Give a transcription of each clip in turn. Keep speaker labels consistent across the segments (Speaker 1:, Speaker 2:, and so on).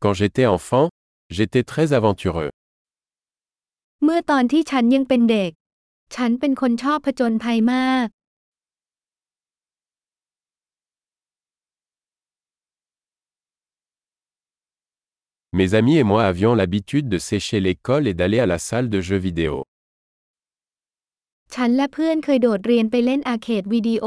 Speaker 1: Quand j'étais enfant, j'étais très aventureux.
Speaker 2: เมื่อตอนที่ฉันยังเป็นเด็ก ฉันเป็นคนชอบผจญภัยมาก
Speaker 1: Mes amis et moi avions l'habitude de sécher l'école et d'aller à la salle de jeux vidéo.
Speaker 2: ฉันและเพื่อนเคยโดดเรียนไปเล่นอาร์เคดวิดีโอ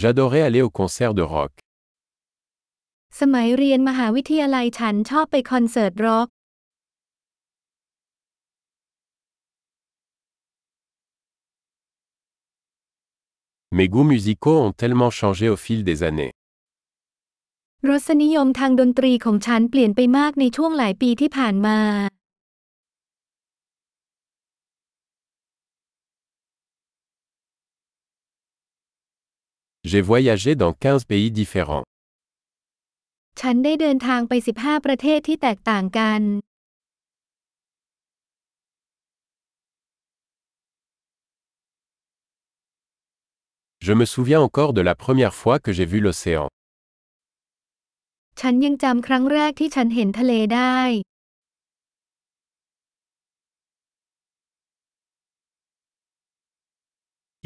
Speaker 1: j'adorais aller au concert de rock.
Speaker 2: สมัยเรียนมหาวิทยาลัยฉันชอบไปคอนเสิร์ตร็อก
Speaker 1: Mes goûts musicaux ont tellement changé au fil des années.
Speaker 2: รสนิยมทางดนตรีของฉันเปลี่ยนไปมากในช่วงหลายปีที่ผ่านมา
Speaker 1: J'ai voyagé dans 15 pays différents.
Speaker 2: ฉันได้เดินทางไป 15 ประเทศที่แตกต่างกัน
Speaker 1: Je me souviens encore de la première fois que j'ai vu l'océan.
Speaker 2: ฉันยังจำครั้งแรกที่ฉันเห็นทะเลได้